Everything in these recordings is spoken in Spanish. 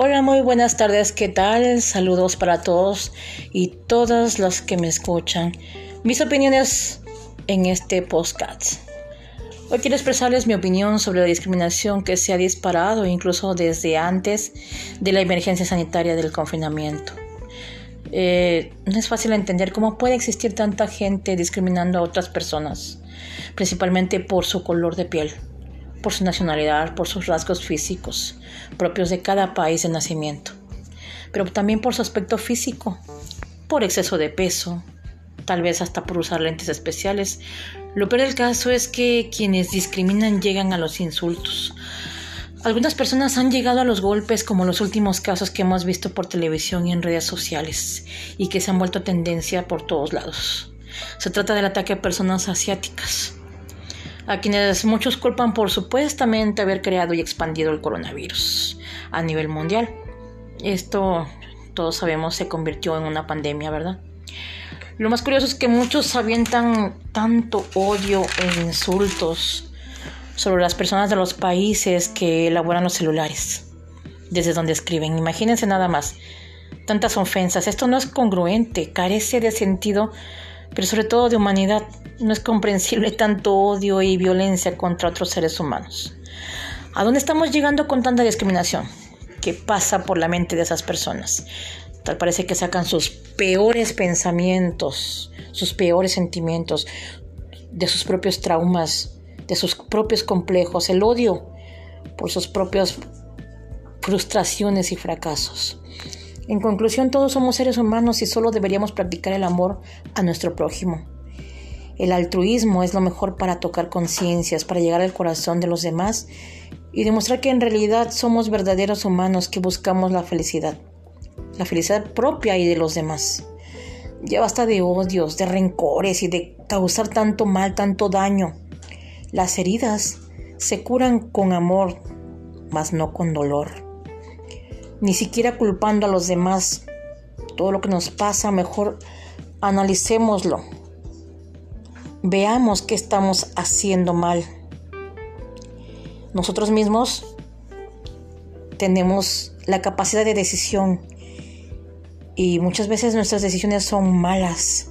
Hola, muy buenas tardes, ¿qué tal? Saludos para todos y todas las que me escuchan. Mis opiniones en este podcast. Hoy quiero expresarles mi opinión sobre la discriminación que se ha disparado incluso desde antes de la emergencia sanitaria del confinamiento. Eh, no es fácil entender cómo puede existir tanta gente discriminando a otras personas, principalmente por su color de piel por su nacionalidad, por sus rasgos físicos, propios de cada país de nacimiento, pero también por su aspecto físico, por exceso de peso, tal vez hasta por usar lentes especiales. Lo peor del caso es que quienes discriminan llegan a los insultos. Algunas personas han llegado a los golpes como los últimos casos que hemos visto por televisión y en redes sociales y que se han vuelto tendencia por todos lados. Se trata del ataque a personas asiáticas a quienes muchos culpan por supuestamente haber creado y expandido el coronavirus a nivel mundial. Esto, todos sabemos, se convirtió en una pandemia, ¿verdad? Lo más curioso es que muchos avientan tanto odio e insultos sobre las personas de los países que elaboran los celulares, desde donde escriben. Imagínense nada más, tantas ofensas. Esto no es congruente, carece de sentido pero sobre todo de humanidad. No es comprensible tanto odio y violencia contra otros seres humanos. ¿A dónde estamos llegando con tanta discriminación? ¿Qué pasa por la mente de esas personas? Tal parece que sacan sus peores pensamientos, sus peores sentimientos, de sus propios traumas, de sus propios complejos, el odio por sus propias frustraciones y fracasos. En conclusión, todos somos seres humanos y solo deberíamos practicar el amor a nuestro prójimo. El altruismo es lo mejor para tocar conciencias, para llegar al corazón de los demás y demostrar que en realidad somos verdaderos humanos que buscamos la felicidad, la felicidad propia y de los demás. Ya basta de odios, de rencores y de causar tanto mal, tanto daño. Las heridas se curan con amor, mas no con dolor ni siquiera culpando a los demás. Todo lo que nos pasa, mejor analicémoslo. Veamos qué estamos haciendo mal. Nosotros mismos tenemos la capacidad de decisión y muchas veces nuestras decisiones son malas.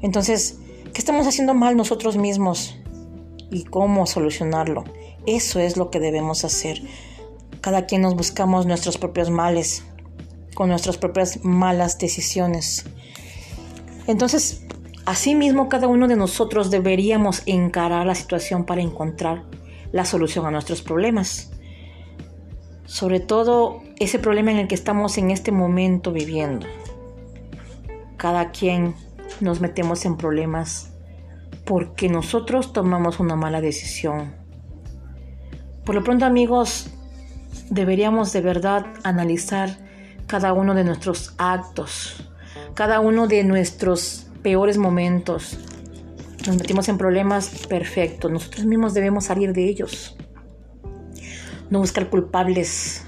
Entonces, ¿qué estamos haciendo mal nosotros mismos? ¿Y cómo solucionarlo? Eso es lo que debemos hacer. Cada quien nos buscamos nuestros propios males, con nuestras propias malas decisiones. Entonces, asimismo, cada uno de nosotros deberíamos encarar la situación para encontrar la solución a nuestros problemas. Sobre todo ese problema en el que estamos en este momento viviendo. Cada quien nos metemos en problemas porque nosotros tomamos una mala decisión. Por lo pronto amigos, deberíamos de verdad analizar cada uno de nuestros actos, cada uno de nuestros peores momentos. Nos metimos en problemas, perfecto. Nosotros mismos debemos salir de ellos. No buscar culpables.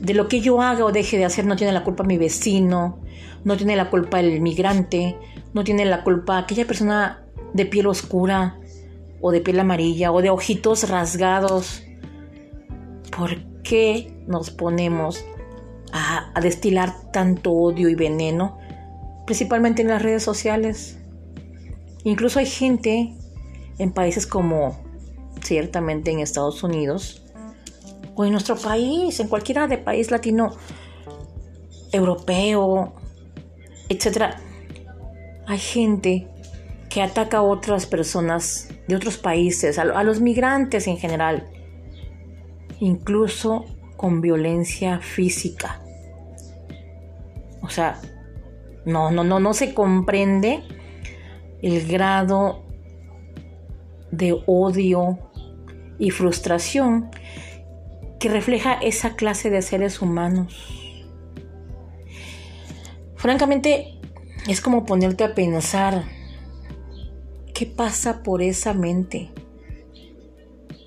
De lo que yo haga o deje de hacer no tiene la culpa mi vecino, no tiene la culpa el migrante, no tiene la culpa aquella persona de piel oscura o de piel amarilla o de ojitos rasgados ¿por qué nos ponemos a, destilar tanto odio y veneno? Principalmente en las redes sociales. Incluso hay gente en países como ciertamente en Estados Unidos o en nuestro país, en cualquiera de país latino, europeo, etc. Hay gente que ataca a otras personas de otros países, a los migrantes en general, incluso con violencia física. O sea, no, no, no, no se comprende el grado de odio y frustración que refleja esa clase de seres humanos. Francamente, es como ponerte a pensar qué pasa por esa mente.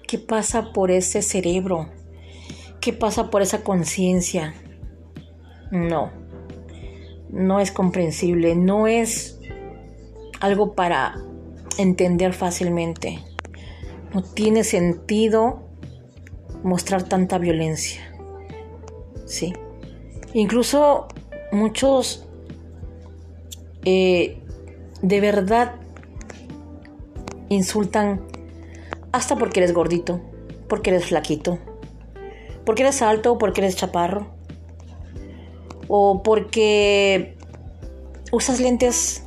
¿Qué pasa por ese cerebro? ¿Qué pasa por esa conciencia? No, no es comprensible, no es algo para entender fácilmente. No tiene sentido mostrar tanta violencia. Sí. Incluso muchos eh, de verdad insultan hasta porque eres gordito, porque eres flaquito, porque eres alto, porque eres chaparro, o porque usas lentes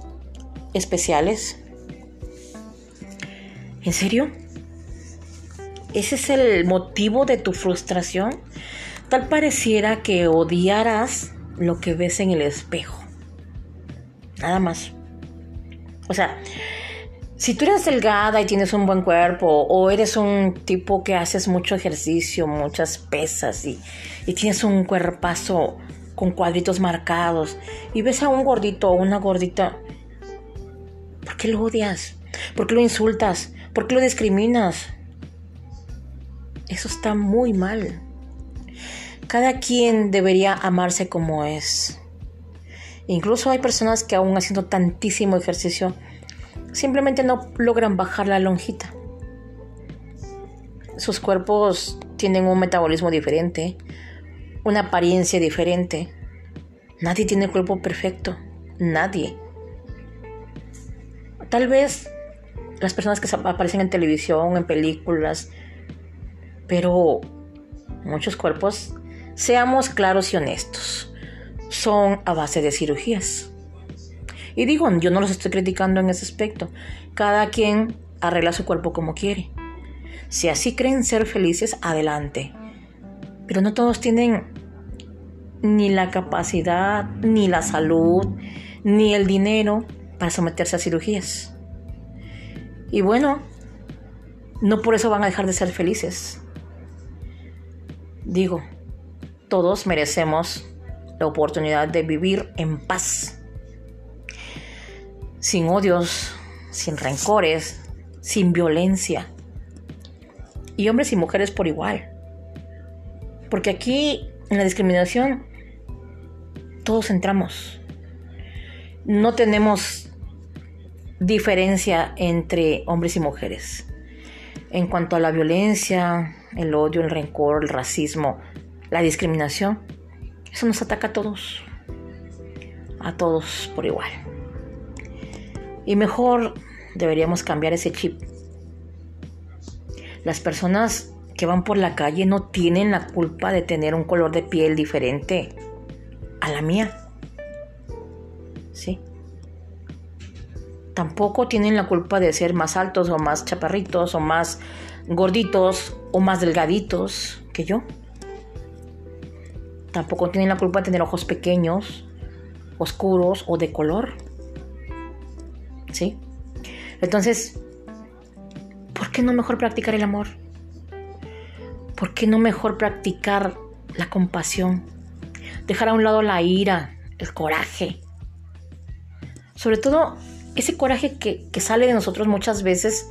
especiales. ¿En serio? ¿Ese es el motivo de tu frustración? Tal pareciera que odiaras lo que ves en el espejo. Nada más. O sea, si tú eres delgada y tienes un buen cuerpo, o eres un tipo que haces mucho ejercicio, muchas pesas y, y tienes un cuerpazo con cuadritos marcados, y ves a un gordito o una gordita, ¿por qué lo odias? ¿Por qué lo insultas? ¿Por qué lo discriminas? Eso está muy mal. Cada quien debería amarse como es. Incluso hay personas que aún haciendo tantísimo ejercicio simplemente no logran bajar la lonjita. Sus cuerpos tienen un metabolismo diferente, una apariencia diferente. Nadie tiene el cuerpo perfecto, nadie. Tal vez las personas que aparecen en televisión, en películas, pero muchos cuerpos, seamos claros y honestos, son a base de cirugías. Y digo, yo no los estoy criticando en ese aspecto. Cada quien arregla su cuerpo como quiere. Si así creen ser felices, adelante. Pero no todos tienen ni la capacidad, ni la salud, ni el dinero para someterse a cirugías. Y bueno, no por eso van a dejar de ser felices. Digo, todos merecemos la oportunidad de vivir en paz, sin odios, sin rencores, sin violencia. Y hombres y mujeres por igual. Porque aquí en la discriminación todos entramos. No tenemos diferencia entre hombres y mujeres. En cuanto a la violencia, el odio, el rencor, el racismo, la discriminación, eso nos ataca a todos. A todos por igual. Y mejor deberíamos cambiar ese chip. Las personas que van por la calle no tienen la culpa de tener un color de piel diferente a la mía. ¿Sí? Tampoco tienen la culpa de ser más altos o más chaparritos o más gorditos o más delgaditos que yo. Tampoco tienen la culpa de tener ojos pequeños, oscuros o de color. ¿Sí? Entonces, ¿por qué no mejor practicar el amor? ¿Por qué no mejor practicar la compasión? Dejar a un lado la ira, el coraje. Sobre todo ese coraje que, que sale de nosotros muchas veces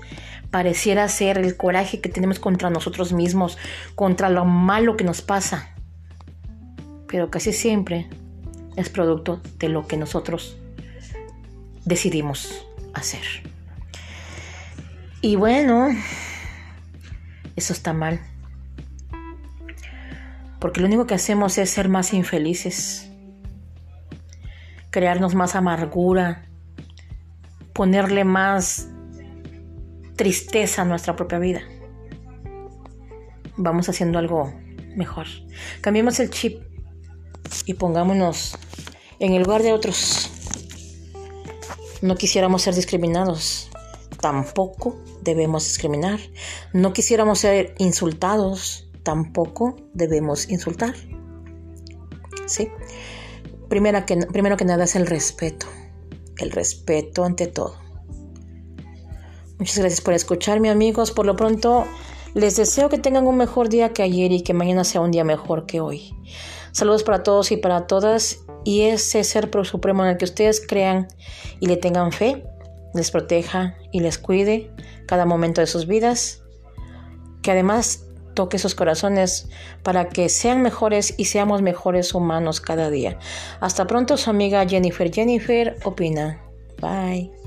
pareciera ser el coraje que tenemos contra nosotros mismos, contra lo malo que nos pasa pero casi siempre es producto de lo que nosotros decidimos hacer. Y bueno, eso está mal. Porque lo único que hacemos es ser más infelices, crearnos más amargura, ponerle más tristeza a nuestra propia vida. Vamos haciendo algo mejor. Cambiemos el chip y pongámonos en el lugar de otros. No quisiéramos ser discriminados. Tampoco debemos discriminar. No quisiéramos ser insultados. Tampoco debemos insultar. ¿Sí? Primero que, primero que nada es el respeto. El respeto ante todo. Muchas gracias por escucharme amigos. Por lo pronto les deseo que tengan un mejor día que ayer y que mañana sea un día mejor que hoy. Saludos para todos y para todas y ese ser supremo en el que ustedes crean y le tengan fe, les proteja y les cuide cada momento de sus vidas, que además toque sus corazones para que sean mejores y seamos mejores humanos cada día. Hasta pronto, su amiga Jennifer Jennifer opina. Bye.